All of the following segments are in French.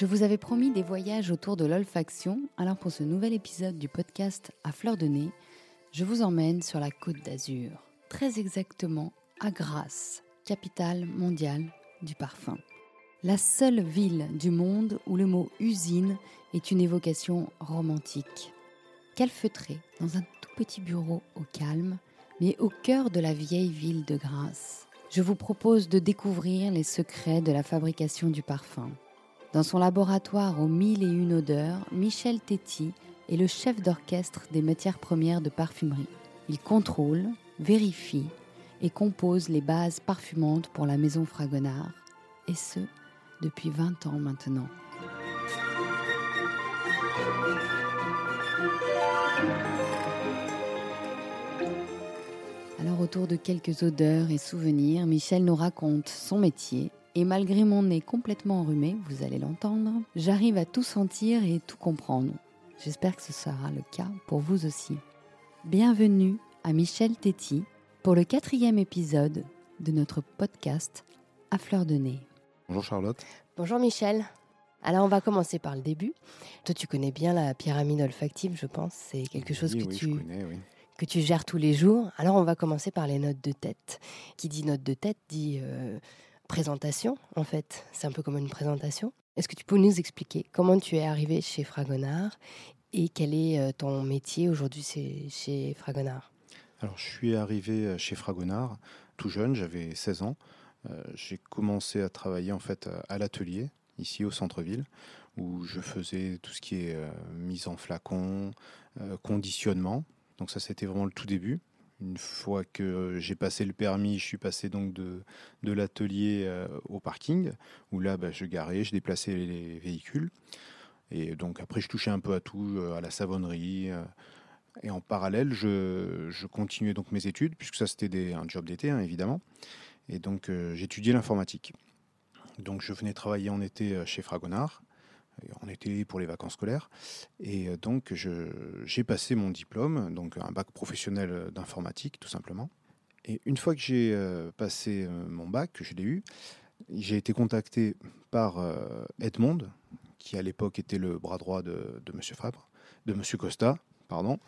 Je vous avais promis des voyages autour de l'olfaction, alors pour ce nouvel épisode du podcast À fleur de nez, je vous emmène sur la côte d'Azur, très exactement à Grasse, capitale mondiale du parfum. La seule ville du monde où le mot usine est une évocation romantique. Calfeutré dans un tout petit bureau au calme, mais au cœur de la vieille ville de Grasse, je vous propose de découvrir les secrets de la fabrication du parfum. Dans son laboratoire aux mille et une odeurs, Michel Téti est le chef d'orchestre des matières premières de parfumerie. Il contrôle, vérifie et compose les bases parfumantes pour la maison Fragonard, et ce, depuis 20 ans maintenant. Alors autour de quelques odeurs et souvenirs, Michel nous raconte son métier. Et malgré mon nez complètement enrhumé, vous allez l'entendre, j'arrive à tout sentir et tout comprendre. J'espère que ce sera le cas pour vous aussi. Bienvenue à Michel Téti pour le quatrième épisode de notre podcast À fleur de nez. Bonjour Charlotte. Bonjour Michel. Alors on va commencer par le début. Toi tu connais bien la pyramide olfactive, je pense. C'est quelque chose Oui, que, oui, tu, je connais, oui. que tu gères tous les jours. Alors on va commencer par les notes de tête. Qui dit note de tête dit euh, présentation en fait. C'est un peu comme une présentation. Est-ce que tu peux nous expliquer comment tu es arrivé chez Fragonard et quel est euh, ton métier aujourd'hui chez Fragonard? Alors, je suis arrivé euh, chez Fragonard tout jeune, j'avais 16 ans. Euh, j'ai commencé à travailler en fait à- l'atelier, ici au centre-ville, où je faisais tout ce qui est mise en flacon, conditionnement. Donc ça, c'était vraiment le tout début. Une fois que j'ai passé le permis, je suis passé donc de, l'atelier euh, au parking, où là, bah, je garais, je déplaçais les véhicules. Et donc après, je touchais un peu à tout, euh, à la savonnerie. euh, et en parallèle, je, continuais donc mes études, puisque ça c'était un job d'été, hein, évidemment. Et donc euh, j'étudiais l'informatique. Donc je venais travailler en été euh, chez Fragonard, en été pour les vacances scolaires. Et donc j'ai passé mon diplôme, donc un bac professionnel d'informatique tout simplement. Et une fois que j'ai euh, passé euh, mon bac, que je l'ai eu, j'ai été contacté par euh, Edmond, qui à l'époque était le bras droit de, de Monsieur Fabre, de Monsieur Costa, pardon.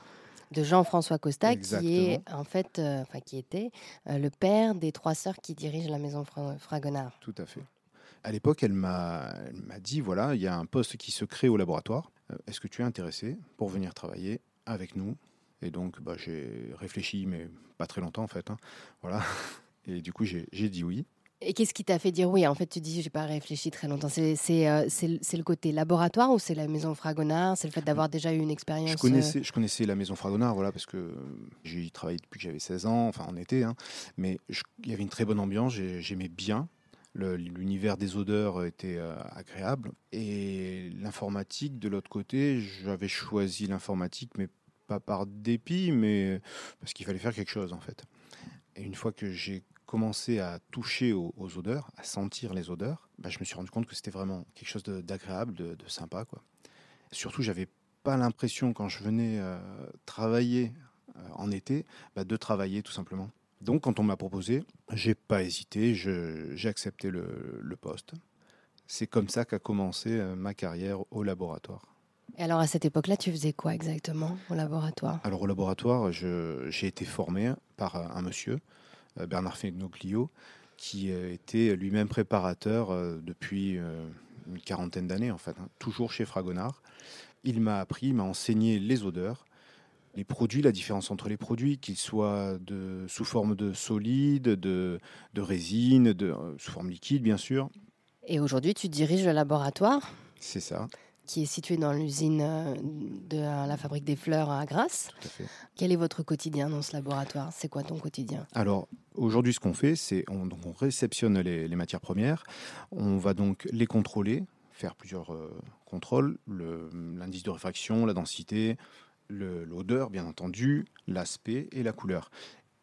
de Jean-François Costa, qui est en fait, euh, enfin qui était euh, le père des trois sœurs qui dirigent la maison Fra- Fragonard. Tout à fait. À l'époque, elle m'a dit voilà, il y a un poste qui se crée au laboratoire. Euh, Est-ce que tu es intéressé pour venir travailler avec nous? Et donc, bah, j'ai réfléchi, mais pas très longtemps en fait. hein. Voilà. Et du coup, j'ai dit oui. Et qu'est-ce qui t'a fait dire oui? En fait, tu dis, j'ai pas réfléchi très longtemps. C'est euh, le- côté laboratoire ou c'est la maison Fragonard? C'est le fait d'avoir déjà eu une expérience Je euh, connaissais, je connaissais la maison Fragonard, voilà, parce que j'ai y travaillé depuis que j'avais 16 ans, enfin en été, hein. mais il y avait une très bonne ambiance, j'ai- j'aimais bien. L'univers des odeurs était euh, agréable. Et l'informatique, de l'autre côté, j'avais choisi l'informatique, mais pas par dépit, mais parce qu'il fallait faire quelque chose en fait. Et une fois que j'ai commencé à toucher aux, odeurs, à sentir les odeurs, bah, je me suis rendu compte que c'était vraiment quelque chose d'agréable, de, sympa. Quoi. Surtout, j'avais pas l'impression quand je venais euh, travailler euh, en été, bah, de travailler tout simplement. Donc quand on m'a proposé, j'ai pas hésité, j'ai accepté le, le poste. C'est comme ça qu'a commencé euh, ma carrière au laboratoire. Et alors à cette époque-là, tu faisais quoi exactement au laboratoire? Alors au laboratoire, j'ai été formé par euh, un monsieur, euh, Bernard Fegnoglio, qui était lui-même préparateur depuis une quarantaine d'années en fait, hein, toujours chez Fragonard. Il m'a appris, il m'a enseigné les odeurs, les produits, la différence entre les produits, qu'ils soient de, sous forme de solide, de, de résine, de, euh, sous forme liquide bien sûr. Et aujourd'hui, tu diriges le laboratoire C'est ça, qui est situé dans l'usine euh, de la fabrique des fleurs à Grasse. tout à fait. Quel est votre quotidien dans ce laboratoire? C'est quoi ton quotidien? Alors, aujourd'hui, ce qu'on fait, c'est on, donc on réceptionne les, les matières premières, on va donc les contrôler, faire plusieurs euh, contrôles, le- l'indice de réfraction, la densité, l'odeur, bien entendu, l'aspect et la couleur.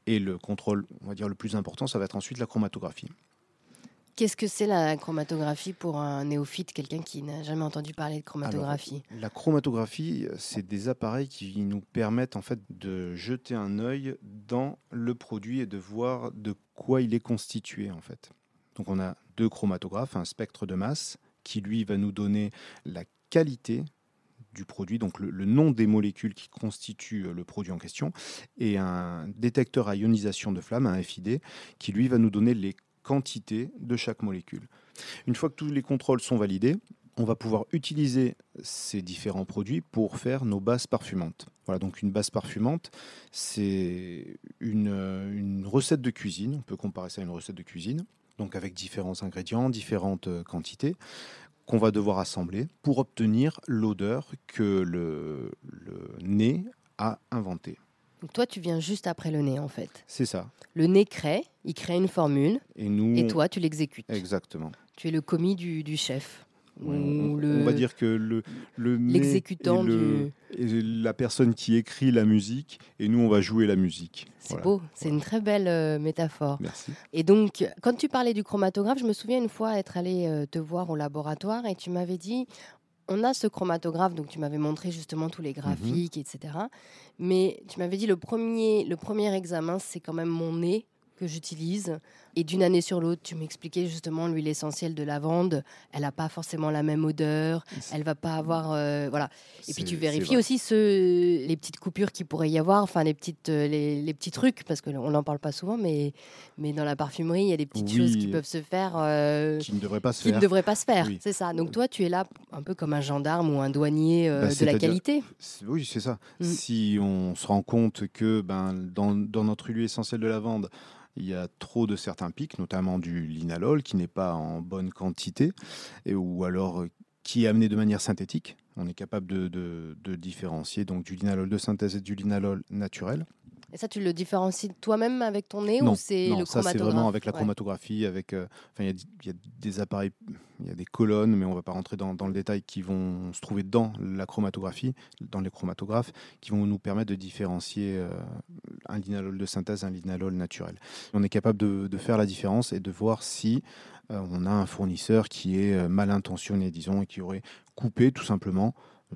Et le contrôle, on va dire le plus important, ça va être ensuite la chromatographie. Qu'est-ce que c'est la chromatographie pour un néophyte, quelqu'un qui n'a jamais entendu parler de chromatographie? La chromatographie, c'est des appareils qui nous permettent en fait de jeter un œil dans le produit et de voir de quoi il est constitué en fait. Donc on a deux chromatographes, un spectre de masse qui lui va nous donner la qualité du produit, donc le, nom des molécules qui constituent le produit en question, et un détecteur à ionisation de flamme, un FID, qui lui va nous donner les quantités de chaque molécule. Une fois que tous les contrôles sont validés, on va pouvoir utiliser ces différents produits pour faire nos bases parfumantes. Voilà, donc une base parfumante, c'est une, une, recette de cuisine, on peut comparer ça à une recette de cuisine, donc avec différents ingrédients, différentes quantités, qu'on va devoir assembler pour obtenir l'odeur que le, le nez a inventée. Toi, tu viens juste après le nez, en fait. C'est ça. Le nez crée, il crée une formule, et, nous, et toi, tu l'exécutes. Exactement. Tu es le commis du, du chef. On, on, va dire que le, le l'exécutant du et la personne qui écrit la musique et nous on va jouer la musique. C'est voilà. beau, c'est voilà. une très belle euh, métaphore. Merci. Et donc quand tu parlais du chromatographe, je me souviens une fois être allé euh, te voir au laboratoire et tu m'avais dit on a ce chromatographe, donc tu m'avais montré justement tous les graphiques, mmh. etc. Mais tu m'avais dit le premier, le premier examen, c'est quand même mon nez que j'utilise. Et d'une année sur l'autre, tu m'expliquais justement l'huile essentielle de lavande, elle n'a pas forcément la même odeur, elle va pas avoir... Euh, voilà. Et puis tu vérifies aussi ce, les petites coupures qu'il pourrait y avoir, enfin les, petites, euh, les, les petits trucs, parce qu'on n'en parle pas souvent, mais, mais dans la parfumerie, il y a des petites oui, choses qui peuvent se faire... Euh, qui ne devraient pas se qui faire. ne devraient pas se faire, Oui. c'est ça. Donc toi, tu es là un peu comme un gendarme ou un douanier euh, Bah, de la qualité. Oui, c'est ça. Mm. Si on se rend compte que ben, dans, dans notre huile essentielle de lavande, il y a trop de certains pics, notamment du linalol qui n'est pas en bonne quantité, et, ou alors euh, qui est amené de manière synthétique. On est capable de, différencier donc du linalol de synthèse et du linalol naturel. Et ça, tu le différencies toi-même avec ton nez non, ou c'est non, le ça c'est vraiment avec la Ouais. chromatographie, avec, euh, il y, a- il y a des appareils, il y a des colonnes, mais on va pas rentrer dans, dans le détail, qui vont se trouver dans la chromatographie, dans les chromatographes, qui vont nous permettre de différencier euh, un linalol de synthèse, un linalol naturel. On est capable de, de faire la différence et de voir si euh, on a un fournisseur qui est euh, mal intentionné, disons, et qui aurait coupé tout simplement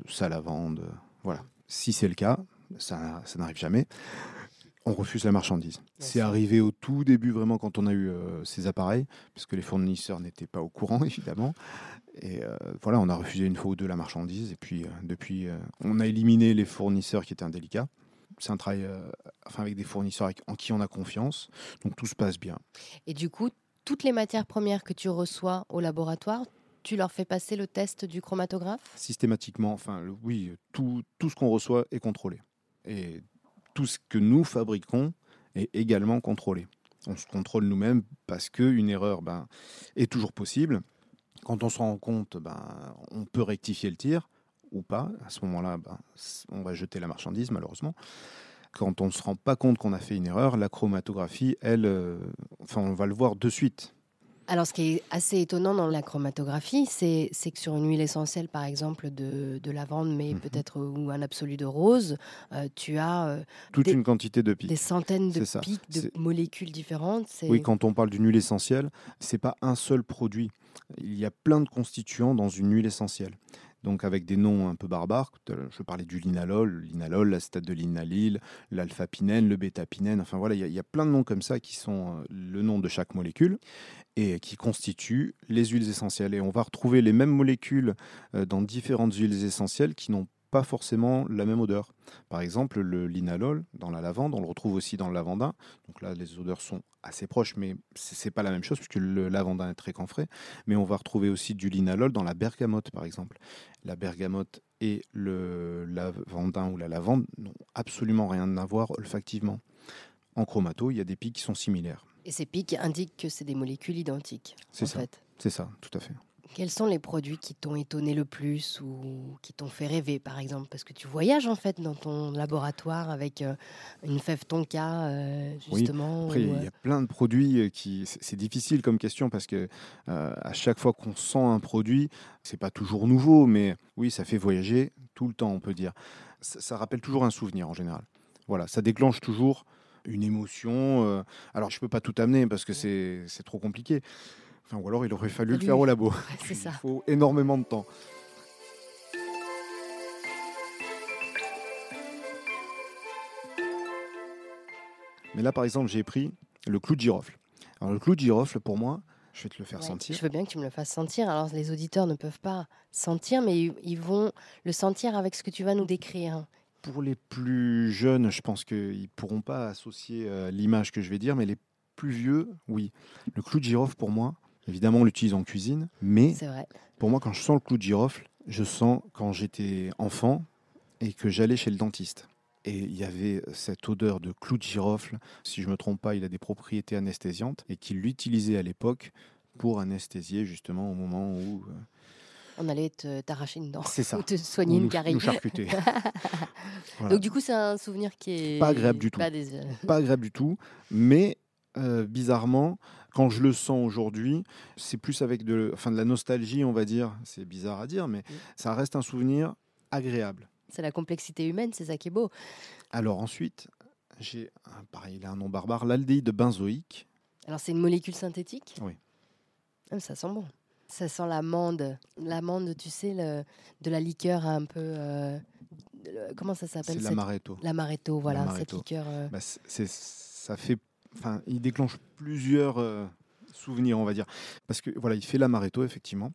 sa lavande. Voilà. Si c'est le cas, ça, ça n'arrive jamais. On refuse la marchandise. C'est arrivé au tout début, vraiment, quand on a eu euh, ces appareils, parce que les fournisseurs n'étaient pas au courant, évidemment. Et euh, voilà, on a refusé une fois ou deux la marchandise. Et puis, euh, depuis, on a éliminé les fournisseurs qui étaient indélicats. C'est un travail enfin, avec des fournisseurs avec- en qui on a confiance. Donc, tout se passe bien. Et du coup, toutes les matières premières que tu reçois au laboratoire, tu leur fais passer le test du chromatographe? Systématiquement, enfin, le- oui, tout, tout ce qu'on reçoit est contrôlé. Et tout ce que nous fabriquons est également contrôlé. On se contrôle nous-mêmes parce qu'une erreur ben, est toujours possible. Quand on se rend compte, ben, on peut rectifier le tir ou pas. À ce moment-là, ben, on va jeter la marchandise, malheureusement. Quand on ne se rend pas compte qu'on a fait une erreur, la chromatographie, elle, euh, enfin, on va le voir de suite. Alors, ce qui est assez étonnant dans la chromatographie, c'est que sur une huile essentielle, par exemple, de, de lavande, mais Mhm. peut-être euh, ou un absolu de rose, euh, tu as euh, Toute Des- une quantité de pics. des centaines de pics, de molécules différentes. Oui, quand on parle d'une huile essentielle, c'est pas un seul produit. Il y a plein de constituants dans une huile essentielle. Donc avec des noms un peu barbares, je parlais du linalol, linalol, l'acétate de linalyle, l'alpha-pinène, le bêta-pinène, enfin voilà, il y, a, plein de noms comme ça qui sont euh, le nom de chaque molécule et qui constituent les huiles essentielles. Et on va retrouver les mêmes molécules euh, dans différentes huiles essentielles qui n'ont pas forcément la même odeur. Par exemple, le linalol dans la lavande, on le retrouve aussi dans le lavandin. Donc là, les odeurs sont assez proches, mais c'est pas la même chose puisque le lavandin est très camphré. Mais on va retrouver aussi du linalol dans la bergamote, par exemple. La bergamote et le lavandin ou la lavande n'ont absolument rien à voir olfactivement. En chromato, il y a des pics qui sont similaires. Et ces pics indiquent que c'est des molécules identiques. C'est ça. C'est ça, tout à fait. Quels sont les produits qui t'ont étonné le plus ou qui t'ont fait rêver, par exemple? Parce que tu voyages en fait dans ton laboratoire avec euh, une fève tonka, euh, Oui, justement. Après, ou, il euh, y a plein de produits euh, qui. C'est difficile comme question parce que euh, à chaque fois qu'on sent un produit, c'est pas toujours nouveau, mais oui, ça fait voyager tout le temps, on peut dire. Ça, ça rappelle toujours un souvenir en général. Voilà, ça déclenche toujours une émotion. euh, alors, je peux pas tout amener parce que c'est trop compliqué. Enfin, ou alors, il aurait fallu le faire au labo. ouais, c'est ça. Il faut énormément de temps. Mais là, par exemple, j'ai pris le clou de girofle. Alors, le clou de girofle, pour moi, Je vais te le faire Ouais, sentir. Je veux bien que tu me le fasses sentir. Alors, les auditeurs ne peuvent pas sentir, mais ils- ils vont le sentir avec ce que tu vas nous décrire. Pour les plus jeunes, je pense qu'ils ne pourront pas associer euh, l'image que je vais dire, mais les plus vieux, oui. Le clou de girofle, pour moi, évidemment, on l'utilise en cuisine, mais vrai. pour moi, quand je sens le clou de girofle, je sens quand j'étais enfant et que j'allais chez le dentiste. Et il y avait cette odeur de clou de girofle. Si je ne me trompe pas, il a des propriétés anesthésiantes et qu'il l'utilisait à l'époque pour anesthésier justement au moment où... euh, On allait t'arracher une dent ça. ou te soigner une nous, carie. nous charcuter. Voilà. Donc, du coup, c'est un souvenir qui est. Pas agréable du tout. pas des- pas agréable du tout, mais euh, bizarrement, quand je le sens aujourd'hui, c'est plus avec de, enfin, de la nostalgie, on va dire. C'est bizarre à dire, mais Mm. ça reste un souvenir agréable. C'est la complexité humaine, c'est ça qui est beau. Alors ensuite, j'ai, pareil, il a un nom barbare, l'aldéhyde benzoïque. Alors, c'est une molécule synthétique? Oui. Ah, ça sent bon. Ça sent l'amande. L'amande, tu sais, le- de la liqueur un peu. euh, le- comment ça C'est s'appelle cette- l'amaretto. L'amaretto, voilà, cette liqueur. euh, Bah, c'est- c'est- ça fait, enfin, il déclenche plusieurs euh, souvenirs, on va dire, parce que voilà, il fait l'amaretto effectivement.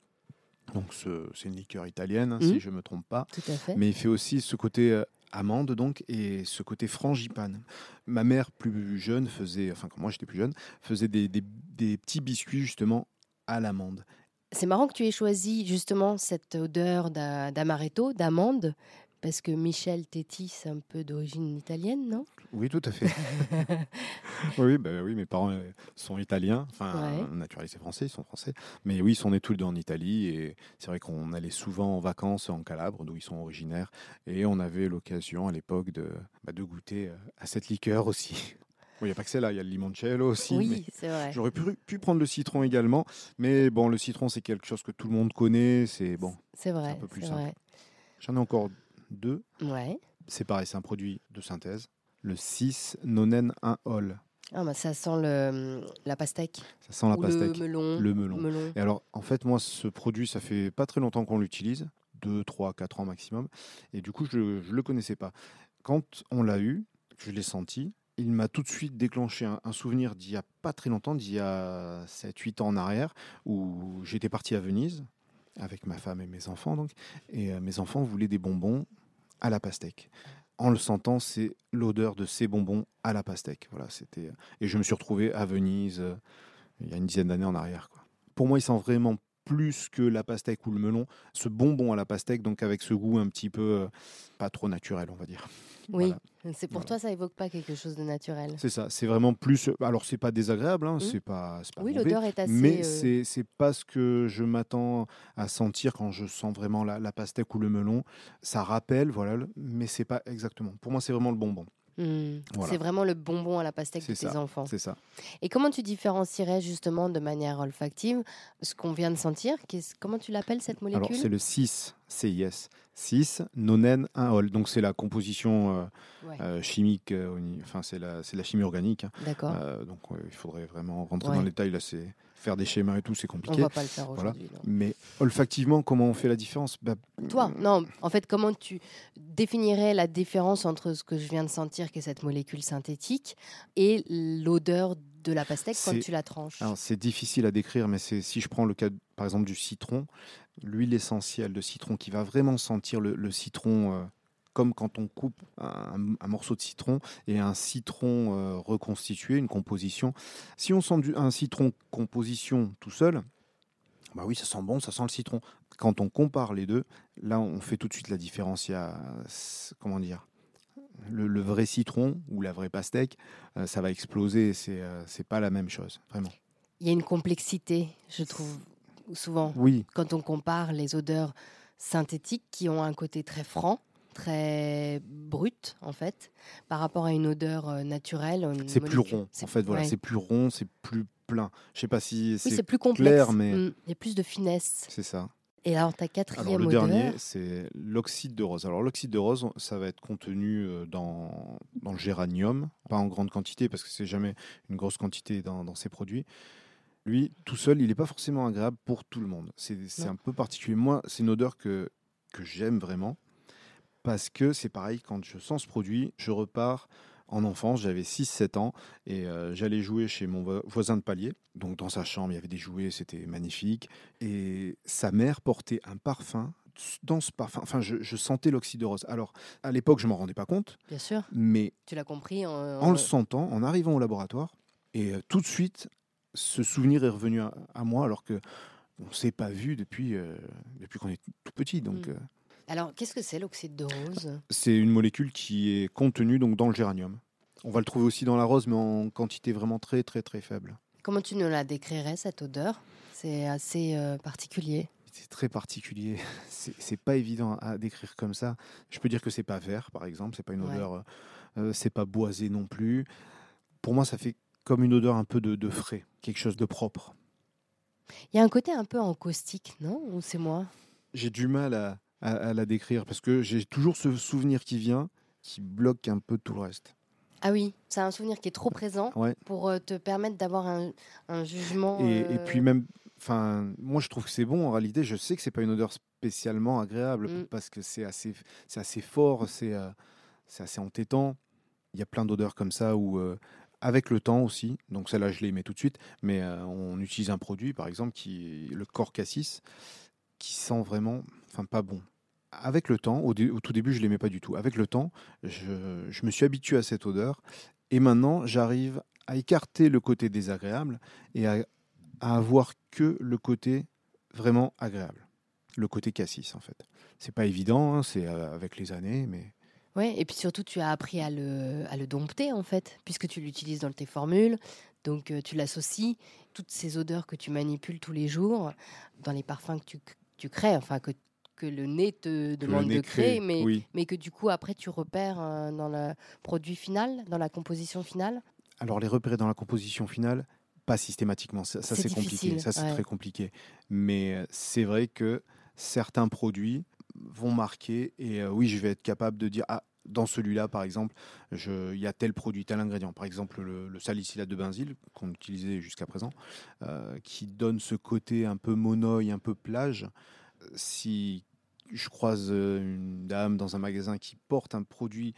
Donc ce- c'est une liqueur italienne, hein, Mhm. si je me trompe pas. tout à fait. Mais il fait aussi ce côté euh, amande donc et ce côté frangipane. Ma mère plus jeune faisait, enfin quand moi j'étais plus jeune, faisait des, des- des petits biscuits justement à l'amande. C'est marrant que tu aies choisi justement cette odeur d'a- d'amaretto, d'amande, parce que Michel Tetti, c'est un peu d'origine italienne, non? Oui, tout à fait. oui, bah oui, mes parents euh, sont italiens, enfin Ouais. naturalisés français, ils sont français. Mais oui, ils sont nés tous les deux en Italie et c'est vrai qu'on allait souvent en vacances en Calabre, d'où ils sont originaires, et on avait l'occasion à l'époque de, bah, de goûter euh, à cette liqueur aussi. Il n'y a pas que celle-là, il y a le limoncello aussi. Oui, c'est vrai. J'aurais pu, pu prendre le citron également, mais bon, le citron, c'est quelque chose que tout le monde connaît. C'est bon. C'est vrai. un peu plus c'est simple. vrai. J'en ai encore deux. Ouais. C'est pareil, c'est un produit de synthèse. Le 6 nonen 1 ol. Ah, bah, ça sent le, la pastèque. Ça sent la ou pastèque. Le melon. Le melon. Et alors, en fait, moi, ce produit, ça fait pas très longtemps qu'on l'utilise, 2, 3, 4 ans maximum. Et du coup, je ne le connaissais pas. Quand on l'a eu, je l'ai senti, il m'a tout de suite déclenché un, un souvenir d'il y a pas très longtemps, d'il y a 7, 8 ans en arrière, où j'étais parti à Venise avec ma femme et mes enfants. Donc, et euh, mes enfants voulaient des bonbons à la pastèque. En le sentant, c'est l'odeur de ces bonbons à la pastèque. Voilà, c'était. Et je me suis retrouvé à Venise euh, il y a une dizaine d'années en arrière. Pour moi, il sent vraiment plus que la pastèque ou le melon, ce bonbon à la pastèque, donc avec ce goût un petit peu euh, pas trop naturel, on va dire. Oui. Voilà. C'est pour Voilà. toi, ça évoque pas quelque chose de naturel. C'est ça, c'est vraiment plus. Alors, c'est pas désagréable, hein, Mhm. c'est pas, Oui, l'odeur est assez. mais euh, c'est pas ce que je m'attends à sentir quand je sens vraiment la, la pastèque ou le melon. Ça rappelle, voilà, mais c'est pas exactement. Pour moi, c'est vraiment le bonbon. Voilà. C'est vraiment le bonbon à la pastèque de C'est tes ça. enfants. C'est ça. Et comment tu différencierais justement de manière olfactive ce qu'on vient de sentir? Comment tu l'appelles cette molécule? Alors, c'est le 6, CIS. 6, nonen 1 ol. Donc, c'est la composition euh, Ouais, euh, chimique, euh, enfin, c'est la, la chimie organique. hein. D'accord. Donc, il faudrait vraiment rentrer Ouais. dans le détail. Là, c'est faire des schémas et tout, c'est On compliqué. va pas le faire aujourd'hui. Mais olfactivement, comment on fait la différence? Bah, Toi, non. En fait, comment tu définirais la différence entre ce que je viens de sentir, qui est cette molécule synthétique, et l'odeur de la pastèque quand tu la tranches? c'est difficile à décrire, mais si je prends le cas, par exemple, du citron, l'huile essentielle de citron qui va vraiment sentir le, le citron euh, comme quand on coupe un, un morceau de citron et un citron euh, reconstitué, une composition. Si on sent du- un citron composition tout seul, bah oui, ça sent bon, ça sent le citron. Quand on compare les deux, là, on fait tout de suite la différence. Il y a, comment dire, le, le vrai citron ou la vraie pastèque, euh, ça va exploser. C'est euh, pas la même chose, vraiment. Il y a une complexité, je trouve, souvent, Oui, quand on compare les odeurs synthétiques qui ont un côté très franc, très brut, en fait, par rapport à une odeur euh, naturelle. c'est plus rond. C'est- En fait, voilà, ouais. c'est plus rond, c'est plus plein. Je sais pas si c'est plus complexe. clair, mais- Mm, Il y a plus de finesse. c'est ça. Et alors, ta Alors quatrième le odeur, dernier, c'est l'oxyde de rose. Alors l'oxyde de rose, ça va être contenu euh, dans, dans le géranium, pas en grande quantité parce que c'est jamais une grosse quantité dans, dans ces produits. Lui, tout seul, il n'est pas forcément agréable pour tout le monde. C'est un peu particulier. Moi, c'est une odeur que, que j'aime vraiment parce que c'est pareil, quand je sens ce produit, je repars en enfance, j'avais 6-7 ans et euh, j'allais jouer chez mon vo- voisin de palier. Donc dans sa chambre, il y avait des jouets, c'était magnifique. Et sa mère portait un parfum. Dans ce parfum, enfin, je, je sentais l'oxyde de rose. Alors, à l'époque, je m'en rendais pas compte, Bien sûr. mais Tu l'as compris en, en le sentant, en arrivant au laboratoire, et euh, tout de suite, ce souvenir est revenu à, à moi, alors que on s'est pas vu depuis, euh, depuis qu'on est tout petit. Donc, Mm. Alors, qu'est-ce que c'est l'oxyde de rose? C'est une molécule qui est contenue donc dans le géranium. On va le trouver aussi dans la rose, mais en quantité vraiment très très très faible. Comment tu nous la décrirais, cette odeur? C'est assez euh, particulier. C'est très particulier. C'est pas évident à décrire comme ça. Je peux dire que c'est pas vert, par exemple. C'est pas une odeur. euh, euh, c'est pas boisé non plus. Pour moi, ça fait comme une odeur un peu de, de frais, quelque chose de propre. Il y a un côté un peu en caustique, non? Ou c'est moi? J'ai du mal à, à- à la décrire parce que j'ai toujours ce souvenir qui vient, qui bloque un peu tout le reste. Ah oui, c'est un souvenir qui est trop présent Ouais. pour euh, te permettre d'avoir un, un jugement. Et, et euh, puis même, enfin, moi je trouve que c'est bon. En réalité, je sais que c'est pas une odeur spécialement agréable Mm. parce que c'est assez, c'est assez fort, c'est, euh, c'est assez entêtant. Il y a plein d'odeurs comme ça où, euh, avec le temps aussi, donc celle-là je l'aimais tout de suite, mais on utilise un produit par exemple qui est le corps cassis, qui sent vraiment, enfin pas bon. Avec le temps, au, tout début je l'aimais pas du tout. Avec le temps, je, me suis habitué à cette odeur et maintenant j'arrive à écarter le côté désagréable et à, avoir que le côté vraiment agréable. Le côté cassis, en fait. C'est pas évident, hein, c'est euh, avec les années, mais Ouais, et puis surtout, tu as appris à le, à le dompter, en fait, puisque tu l'utilises dans tes formules. Donc, euh, tu l'associes, toutes ces odeurs que tu manipules tous les jours, dans les parfums que tu, tu crées, enfin, que, que le nez te demande nez de créer, crée, mais, oui. mais que du coup, après, tu repères euh, dans le produit final, dans la composition finale? Alors, les repérer dans la composition finale, pas systématiquement. Ça, ça, C'est compliqué. Ça, c'est ouais. très compliqué. Mais euh, c'est vrai que certains produits vont marquer. Et euh, oui, je vais être capable de dire ah, dans celui-là, par exemple, il y a tel produit, tel ingrédient. Par exemple, le, salicylate de benzyle, qu'on utilisait jusqu'à présent, euh, qui donne ce côté un peu monoï, un peu plage. Si je croise euh, une dame dans un magasin qui porte un produit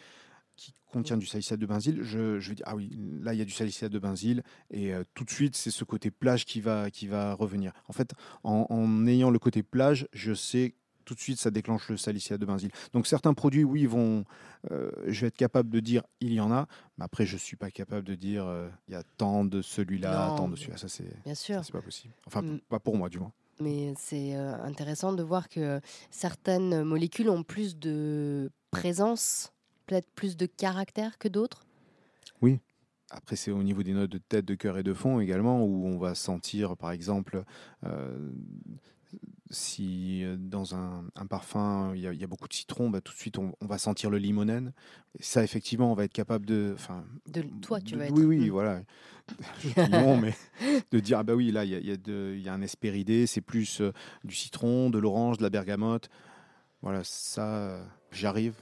qui contient du salicylate de benzyle, je, je vais dire ah oui, là il y a du salicylate de benzyle et euh, tout de suite c'est ce côté plage qui va qui va revenir. En fait, en, en ayant le côté plage, je sais tout de suite ça déclenche le salicylate de benzyle. Donc certains produits, oui, vont, euh, je vais être capable de dire il y en a, mais après je suis pas capable de dire euh, il y a tant de celui-là, tant de celui-là. Ça c'est Bien sûr. c'est pas possible. Enfin Mm. pas pour moi du moins. Mais c'est euh, intéressant de voir que certaines molécules ont plus de présence, peut-être plus de caractère que d'autres. Après, c'est au niveau des notes de tête, de cœur et de fond également, où on va sentir, par exemple, si euh, dans un, un parfum, il y, a- il y a beaucoup de citron, bah, tout de suite, on, on va sentir le limonène. Ça, effectivement, on va être capable de... enfin, De toi, tu de- vas être. Oui, oui, Mm. voilà. Non, mais de dire, ah bah oui, là, il y a, il y a de- il y a un espéridé, c'est plus euh, du citron, de l'orange, de la bergamote. Voilà, ça, euh, j'arrive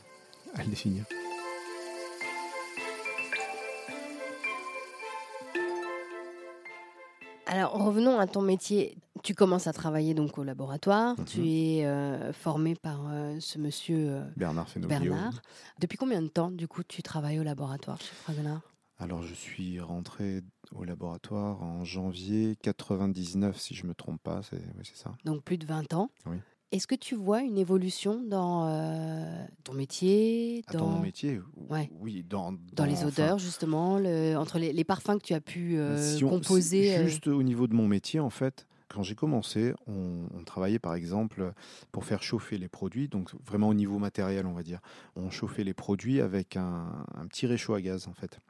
à le définir. Alors revenons à ton métier. Tu commences à travailler donc au laboratoire. Mhm. Tu es euh, formé par euh, ce monsieur euh, Bernard Fenoglio. Bernard. Depuis combien de temps du coup tu travailles au laboratoire chez Fragonard Alors, je suis rentré au laboratoire en janvier 99, si je me trompe pas. C'est oui, c'est ça. Donc plus de 20 ans. Oui. Est-ce que tu vois une évolution dans euh, ton métier, Ah, Dans mon métier, Ouais. oui, dans, dans les enfin, odeurs justement, le- entre les, les parfums que tu as pu euh, si on- composer euh, Juste au niveau de mon métier, en fait, quand j'ai commencé, on, on travaillait par exemple pour faire chauffer les produits, donc vraiment au niveau matériel, on va dire. On chauffait les produits avec un, un petit réchaud à gaz, en fait.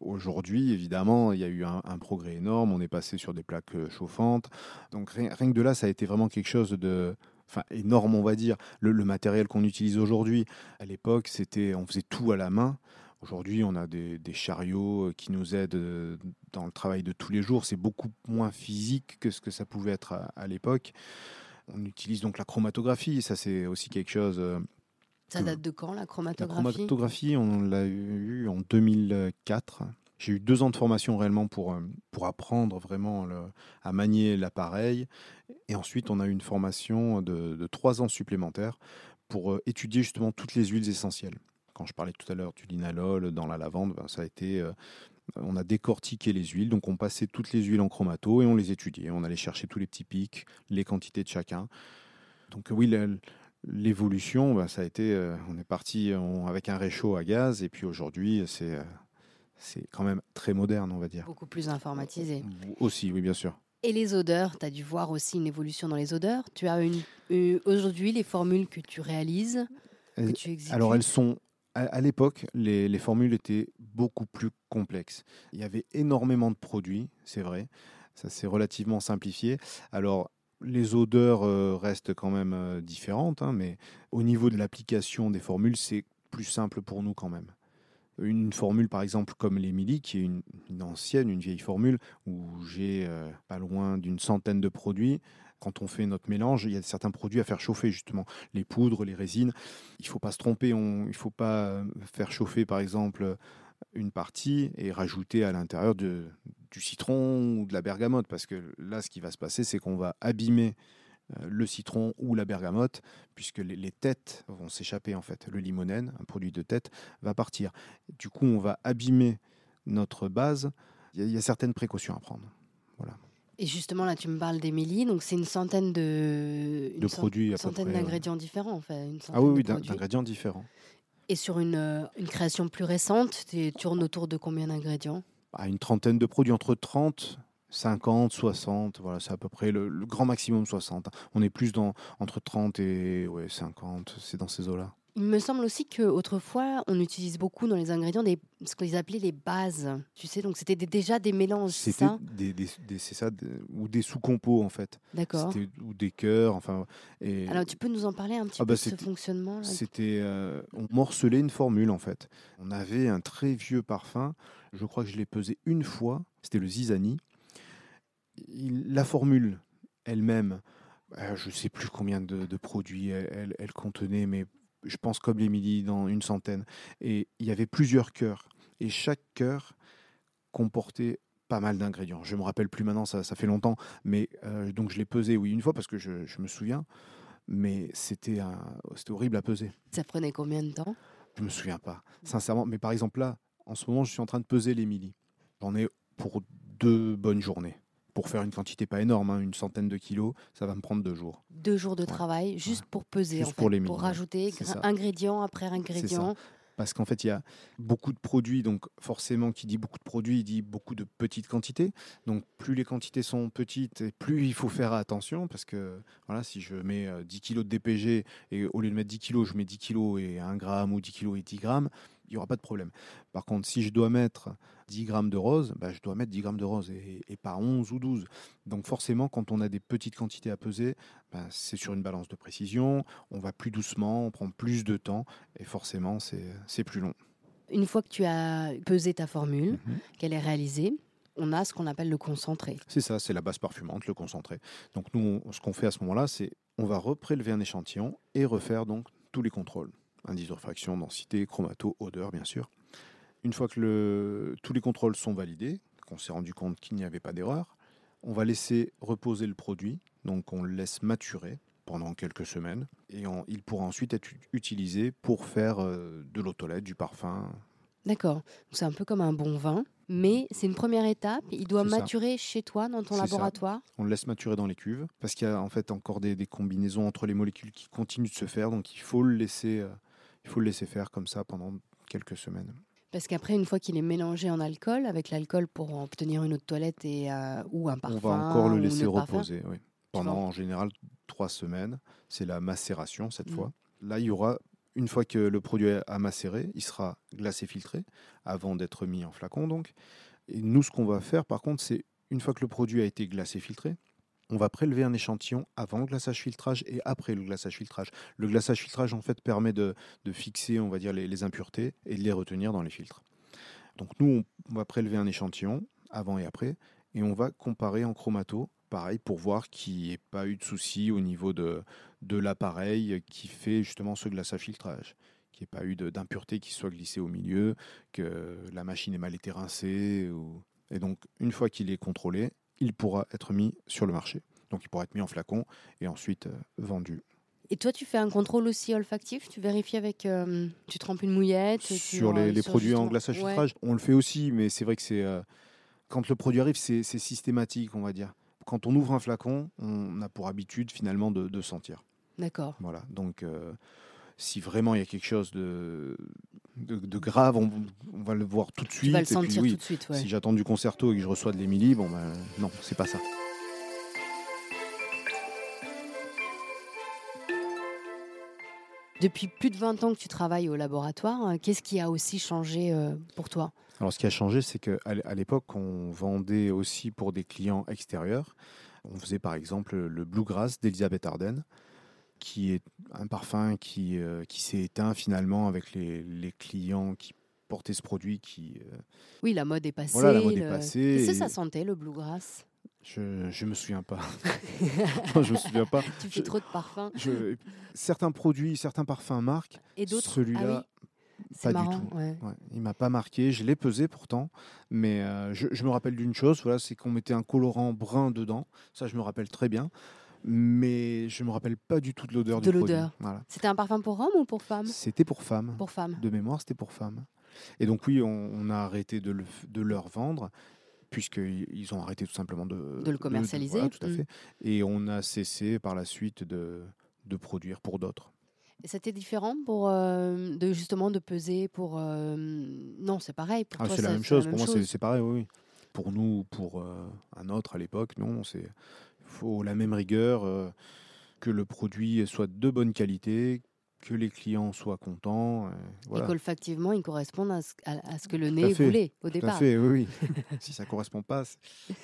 Aujourd'hui, évidemment, il y a eu un, un progrès énorme. On est passé sur des plaques chauffantes. Donc rien, rien que de là, ça a été vraiment quelque chose de, enfin énorme, on va dire. Le, le matériel qu'on utilise aujourd'hui, à l'époque, c'était, on faisait tout à la main. Aujourd'hui, on a des, des chariots euh, qui nous aident euh, dans le travail de tous les jours. C'est beaucoup moins physique que ce que ça pouvait être à, à l'époque. On utilise donc la chromatographie. Ça, c'est aussi quelque chose. euh, Ça date de quand la la chromatographie? chromatographie, on l'a eu en 2004. J'ai eu deux ans de formation réellement pour, euh, pour apprendre vraiment à manier l'appareil. Et ensuite, on a eu une formation de, trois ans supplémentaires pour euh, étudier justement toutes les huiles essentielles. Quand je parlais tout à l'heure du linalol dans la lavande, ben, ça a été euh, on a décortiqué les huiles, donc on passait toutes les huiles en chromato et on les étudiait. On allait chercher tous les petits pics, les quantités de chacun. Donc oui, l'évolution, ben, ça a été, on est parti avec un réchaud à gaz et puis aujourd'hui c'est c'est quand même très moderne, on va dire. Beaucoup plus informatisé. Aussi, oui, bien sûr. Et les odeurs, tu as dû voir aussi une évolution dans les odeurs. Tu as une, aujourd'hui les formules que tu réalises, que tu exécutes. Alors elles sont à, l'époque, les, formules étaient beaucoup plus complexes. Il y avait énormément de produits, c'est vrai. Ça s'est relativement simplifié. Alors, les odeurs euh, restent quand même euh, différentes, hein, mais au niveau de l'application des formules, c'est plus simple pour nous quand même une formule par exemple comme l'Emily, qui est une, ancienne, une vieille formule, où j'ai euh, pas loin d'une centaine de produits. Quand on fait notre mélange, il y a certains produits à faire chauffer justement, les poudres, les résines. Il ne faut pas se tromper, il ne faut pas euh, faire chauffer par exemple une partie et rajouter à l'intérieur du citron ou de la bergamote, parce que là, ce qui va se passer, c'est qu'on va abîmer le citron ou la bergamote, puisque les, têtes vont s'échapper en fait. Le limonène, un produit de tête, va partir. Du coup, on va abîmer notre base. Il y, a certaines précautions à prendre. Voilà. Et justement, là, tu me parles d'Émilie, donc c'est une centaine de, de produits, une centaine d'ingrédients différents, en fait. ah oui, oui d'ingrédients différents. Et sur une, euh, une, création plus récente, tu tournes autour de combien d'ingrédients? Ah, Une trentaine de produits, entre 30 50, 60, voilà, c'est à peu près le, grand maximum 60. On est plus dans entre 30 et ouais, 50, c'est dans ces eaux-là. Il me semble aussi qu'autrefois, on utilise beaucoup dans les ingrédients des, ce qu'ils appelaient les bases. Tu sais, donc c'était déjà des mélanges, c'est ça? des, C'est ça, ou des sous-compos en fait. D'accord. Ou des cœurs, enfin. Et... Alors tu peux nous en parler un petit ah peu bah, de ce fonctionnement C'était. Euh, on morcelait une formule en fait. On avait un très vieux parfum, je crois que je l'ai pesé une fois, c'était le Zizani la formule elle-même, euh, je ne sais plus combien de, produits elle, contenait, mais je pense comme les dans une centaine. Et il y avait plusieurs cœurs. Et chaque cœur comportait pas mal d'ingrédients. Je me rappelle plus maintenant, ça, fait longtemps, mais euh, donc je l'ai pesé, oui, une fois parce que je, me souviens, mais c'était horrible à peser. Ça prenait combien de temps? Je me souviens pas, sincèrement. Mais par exemple là, en ce moment, je suis en train de peser les J'en ai pour deux bonnes journées pour faire une quantité pas énorme, hein, une centaine de kilos, ça va me prendre deux jours. Deux jours de travail, juste pour peser, pour, les pour rajouter ingrédient après ingrédient. Parce qu'en fait, il y a beaucoup de produits, donc forcément, qui dit beaucoup de produits, il dit beaucoup de petites quantités. Donc, plus les quantités sont petites, plus il faut faire attention, parce que voilà, si je mets 10 euh, kilos de DPG et au lieu de mettre 10 kilos, je mets 10 kilos et 1 gramme ou 10 kilos et 10 grammes, n'y aura pas de problème. Par contre, si je dois mettre 10 grammes de rose, bah, je dois mettre 10 grammes de rose et, pas 11 ou 12. Donc forcément, quand on a des petites quantités à peser, bah, c'est sur une balance de précision, on va plus doucement, on prend plus de temps et forcément, c'est plus long. Une fois que tu as pesé ta formule, mhm. qu'elle est réalisée, on a ce qu'on appelle le concentré. C'est ça, c'est la base parfumante, le concentré. Donc nous, ce qu'on fait à ce moment-là, c'est on va reprélever un échantillon et refaire donc tous les contrôles indice de réfraction, densité, chromato, odeur, bien sûr. Une fois que tous les contrôles sont validés, qu'on s'est rendu compte qu'il n'y avait pas d'erreur, on va laisser reposer le produit, donc on le laisse maturer pendant quelques semaines, et il pourra ensuite être utilisé pour faire euh, de l'eau du parfum. D'accord, c'est un peu comme un bon vin, mais c'est une première étape. Il doit maturer chez toi, dans ton laboratoire? On le laisse maturer dans les cuves, parce qu'il y a en fait encore des, combinaisons entre les molécules qui continuent de se faire, donc il faut le laisser euh, il faut le laisser faire comme ça pendant quelques semaines. Parce qu'après, une fois qu'il est mélangé en alcool, avec l'alcool pour obtenir une eau de toilette et, euh, ou un parfum. On va encore le laisser reposer, oui. Pendant en général trois semaines. C'est la macération cette mm. fois. Là, il y aura, une fois que le produit a macéré, il sera glacé filtré avant d'être mis en flacon. Donc. Et nous, ce qu'on va faire, par contre, c'est une fois que le produit a été glacé filtré, on va prélever un échantillon avant le glaçage filtrage et après le glaçage filtrage. Le glaçage filtrage en fait permet de, fixer on va dire les, impuretés et de les retenir dans les filtres. Donc nous on, va prélever un échantillon avant et après et on va comparer en chromato pareil pour voir qu'il n'y ait pas eu de souci au niveau de, de l'appareil qui fait justement ce glaçage filtrage qu'il n'y ait pas eu d'impureté qui soit glissée au milieu, que la machine ait mal été rincée. Et donc, une fois qu'il est contrôlé, il pourra être mis sur le marché. Donc il pourra être mis en flacon et ensuite euh, vendu. Et toi, tu fais un contrôle aussi olfactif? Tu vérifies avec. euh, tu trempes une mouillette tu- Sur les, euh, les sur produits en glaçage Ouais. on le fait aussi, mais c'est vrai que c'est euh, quand le produit arrive, c'est systématique, on va dire. Quand on ouvre un flacon, on a pour habitude finalement de, de sentir. D'accord. Voilà. Donc, si vraiment il y a quelque chose de, de, de grave, on, on va le voir tout de Tu suite. vas le et puis, sentir oui, tout de suite, ouais. Si j'attends du concerto et que je reçois de l'Émilie, bon ben non, c'est pas ça. Depuis plus de 20 ans que tu travailles au laboratoire, euh, qu'est-ce qui a aussi changé euh, pour toi? Alors, ce qui a changé, c'est qu'à l'époque, on vendait aussi pour des clients extérieurs. On faisait par exemple le Bluegrass d'Elisabeth Arden, qui est un parfum qui, euh, qui s'est éteint finalement avec les, les clients qui portaient ce produit. Qui, euh, Oui, la mode est passée. Voilà, la mode est le- passée Qu'est-ce que ça sentait, le bluegrass? Je je me souviens pas. Je me souviens pas. Tu fais Je- trop de parfums. Je- certains produits, certains parfums marquent. Et d'autres Celui-là, Ah oui, pas c'est du marrant. tout. ouais. Ouais, il m'a pas marqué. Je l'ai pesé pourtant, mais euh, je, je me rappelle d'une chose. Voilà, c'est qu'on mettait un colorant brun dedans. Ça, je me rappelle très bien. Mais je me rappelle pas du tout de l'odeur De du produit. l'odeur. Voilà. C'était un parfum pour homme ou pour femme? C'était pour femmes. Pour femme. De mémoire, c'était pour femmes. Et donc oui, on, on a arrêté de, le, de leur vendre puisqu'ils ils ont arrêté tout simplement de, De le commercialiser. voilà, tout à Mm. fait. Et on a cessé par la suite de, de produire pour d'autres. Et c'était différent pour euh, de justement de peser pour euh, non c'est pareil pour Ah, c'est la même chose. Pour moi, c'est pareil, oui. oui. Pour nous, pour euh, un autre à l'époque, non. C'est faut la même rigueur, euh, que le produit soit de bonne qualité, que les clients soient contents. euh, et voilà. qu'olfactivement ils correspondent à ce, à- à ce que le à nez voulait au Tout à départ. fait, oui, oui. si ça correspond pas,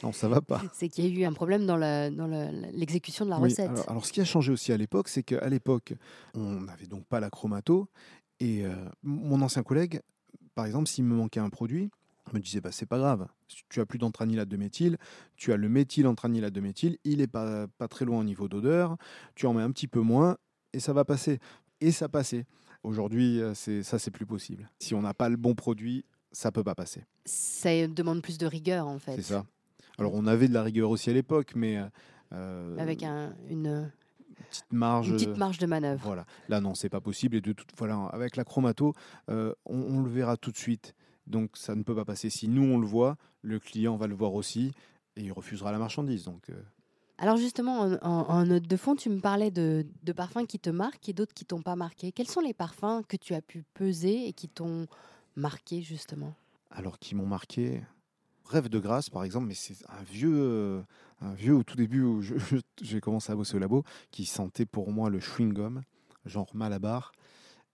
non, ça va pas. C'est qu'il y a eu un problème dans la- dans l'exécution de la Oui, recette. alors, alors, ce qui a changé aussi à l'époque, c'est qu'à l'époque, on n'avait donc pas la chromato. Et euh, mon ancien collègue, par exemple, s'il me manquait un produit, me disait bah, c'est pas grave, tu as plus d'antranilate de méthyle, tu as le méthylantranilate de méthyle, il est pas, pas très loin au niveau d'odeur, tu en mets un petit peu moins et ça va passer. Et ça passait. Aujourd'hui, euh, c'est ça, c'est plus possible. Si on n'a pas le bon produit, ça peut pas passer. Ça demande plus de rigueur en fait. C'est ça. Alors, on avait de la rigueur aussi à l'époque, mais. euh, Avec un- une, petite marge. une petite marge de manœuvre. Voilà. Là, non, c'est pas possible. Et de toute, voilà, avec la chromato, euh, on, on le verra tout de suite. Donc, ça ne peut pas passer. Si nous on le voit, le client va le voir aussi et il refusera la marchandise. Donc, euh, Alors justement, en, en- en note de fond, tu me parlais de, de parfums qui te marquent et d'autres qui t'ont pas marqué. Quels sont les parfums que tu as pu peser et qui t'ont marqué justement? Alors qui m'ont marqué? Rêve de grâce, par exemple, mais c'est un vieux, euh, un vieux au tout début où j'ai commencé à bosser au labo, qui sentait pour moi le chewing gum, genre Malabar,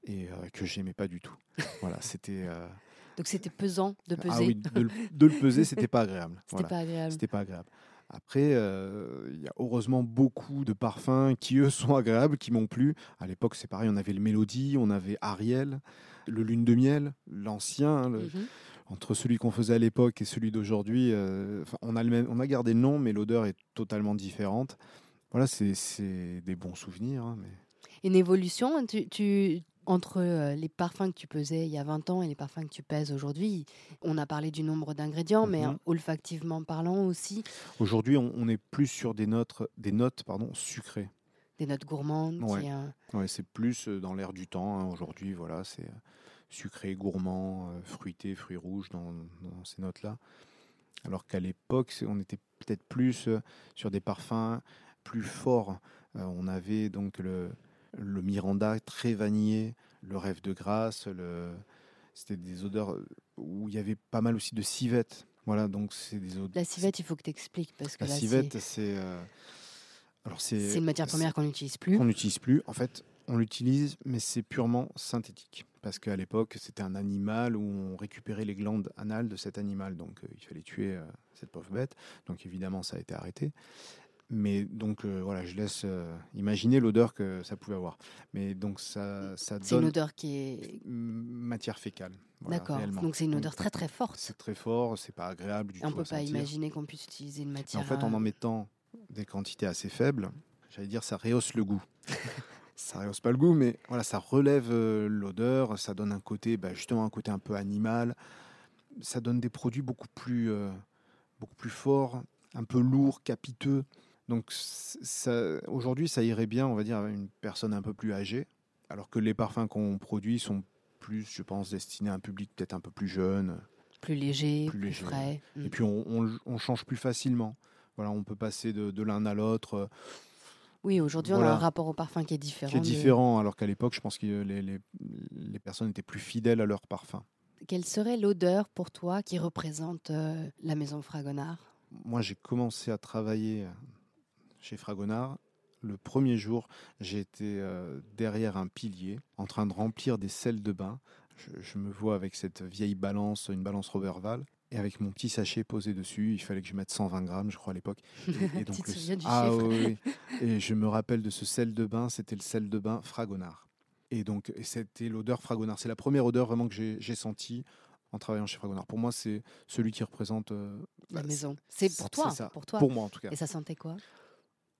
et euh, que j'aimais pas du tout. Voilà, c'était. euh, Donc c'était pesant de peser. ah oui, de, le- de le peser, c'était pas agréable. C'était Voilà. pas agréable. C'était pas agréable. Après, euh, il y a heureusement beaucoup de parfums qui, eux, sont agréables, qui m'ont plu. À l'époque, c'est pareil, on avait le Mélodie, on avait Ariel, le Lune de Miel, l'ancien. hein, Mhm. Entre celui qu'on faisait à l'époque et celui d'aujourd'hui, euh, on, a le même- on a gardé le nom, mais l'odeur est totalement différente. Voilà, c'est c'est des bons souvenirs. hein, mais... Une évolution tu, tu- entre euh, les parfums que tu pesais il y a 20 ans et les parfums que tu pèses aujourd'hui. On a parlé du nombre d'ingrédients, mais euh, olfactivement parlant aussi, Aujourd'hui, on, on est plus sur des notes, des notes pardon, sucrées. des notes gourmandes. Ouais. euh, Ouais, c'est plus euh, dans l'air du temps. hein, Aujourd'hui, voilà, c'est euh, sucré, gourmand, fruité, fruits rouges dans, dans ces notes-là. Alors qu'à l'époque, on était peut-être plus sur des parfums plus forts. Euh, on avait donc le, le Miranda très vanillé, le rêve de grâce. Le... C'était des odeurs où il y avait pas mal aussi de civette. Voilà, donc c'est des odeurs. La civette, il faut que tu expliques parce que La là, civette, c'est- euh, Alors c'est. une matière première qu'on n'utilise plus. qu'on n'utilise plus. En fait, on l'utilise, mais c'est purement synthétique. Parce qu'à l'époque, c'était un animal où on récupérait les glandes anales de cet animal. Donc, euh, il fallait tuer euh, cette pauvre bête. Donc, évidemment, ça a été arrêté. Mais donc, euh, voilà, je laisse euh, imaginer l'odeur que ça pouvait avoir. Mais donc, ça, ça C'est une donne odeur qui est. matière fécale. Voilà, D'accord. Donc c'est une Donc, odeur très très forte. C'est très fort, c'est pas agréable du Et on tout. peut pas sentir. imaginer qu'on puisse utiliser une Mais matière. en fait, en euh, en mettant des quantités assez faibles, j'allais dire ça rehausse le goût. ça rehausse pas le goût, mais voilà, ça relève euh, l'odeur, ça donne un côté, bah, justement un côté un peu animal. Ça donne des produits beaucoup plus, euh, beaucoup plus forts, un peu lourds, capiteux. Donc aujourd'hui, ça irait bien, on va dire, à une personne un peu plus âgée, alors que les parfums qu'on produit sont plus, je pense, destinés à un public peut-être un peu plus jeune. Plus léger, Plus frais. Et puis on, on- on change plus facilement. Voilà, on peut passer de, de l'un à l'autre, euh, Oui, aujourd'hui, on a un rapport au parfum qui est différent. qui est de- différent, alors qu'à l'époque, je pense que les, les- les personnes étaient plus fidèles à leur parfum. Quelle serait l'odeur pour toi qui représente euh, la maison Fragonard? Moi, j'ai commencé à travailler chez Fragonard. Le premier jour, j'ai été euh, derrière un pilier en train de remplir des sels de bain. Je, je me vois avec cette vieille balance, une balance Roberval, et avec mon petit sachet posé dessus. Il fallait que je mette 120 grammes, je crois, à l'époque. Et, et le- ah, oui, oui. Et je me rappelle de ce sel de bain, c'était le sel de bain Fragonard. Et donc, c'était l'odeur Fragonard. C'est la première odeur vraiment que j'ai sentie en travaillant chez Fragonard. Pour moi, c'est celui qui représente euh, La bah, maison. C'est pour toi. ça. Pour toi. Pour moi, en tout cas. Et ça sentait quoi?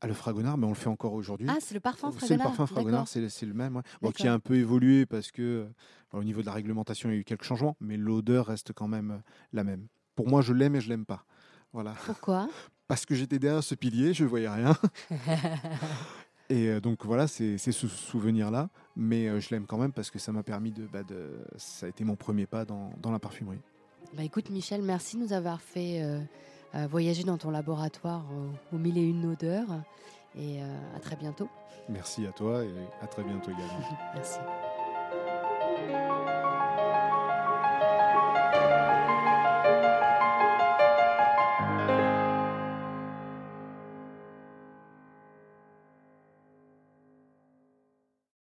Ah, le Fragonard, mais on le fait encore aujourd'hui. Ah, c'est le parfum c'est Fragonard. le parfum Fragonard, c'est c'est le même. ouais. Bon, qui a un peu évolué parce que euh, au niveau de la réglementation, il y a eu quelques changements, mais l'odeur reste quand même euh, la même. Pour moi, je l'aime et je l'aime pas. Voilà. Pourquoi? Parce que j'étais derrière ce pilier, je voyais rien. Et euh, donc voilà, c'est c'est ce souvenir-là, mais je l'aime quand même parce que ça m'a permis de, bah, de. Ça a été mon premier pas dans, dans la parfumerie. Bah écoute Michel, merci de nous avoir fait euh, voyager dans ton laboratoire au, aux mille et une odeurs. Et euh, à très bientôt. Merci à toi et à très bientôt également. Merci.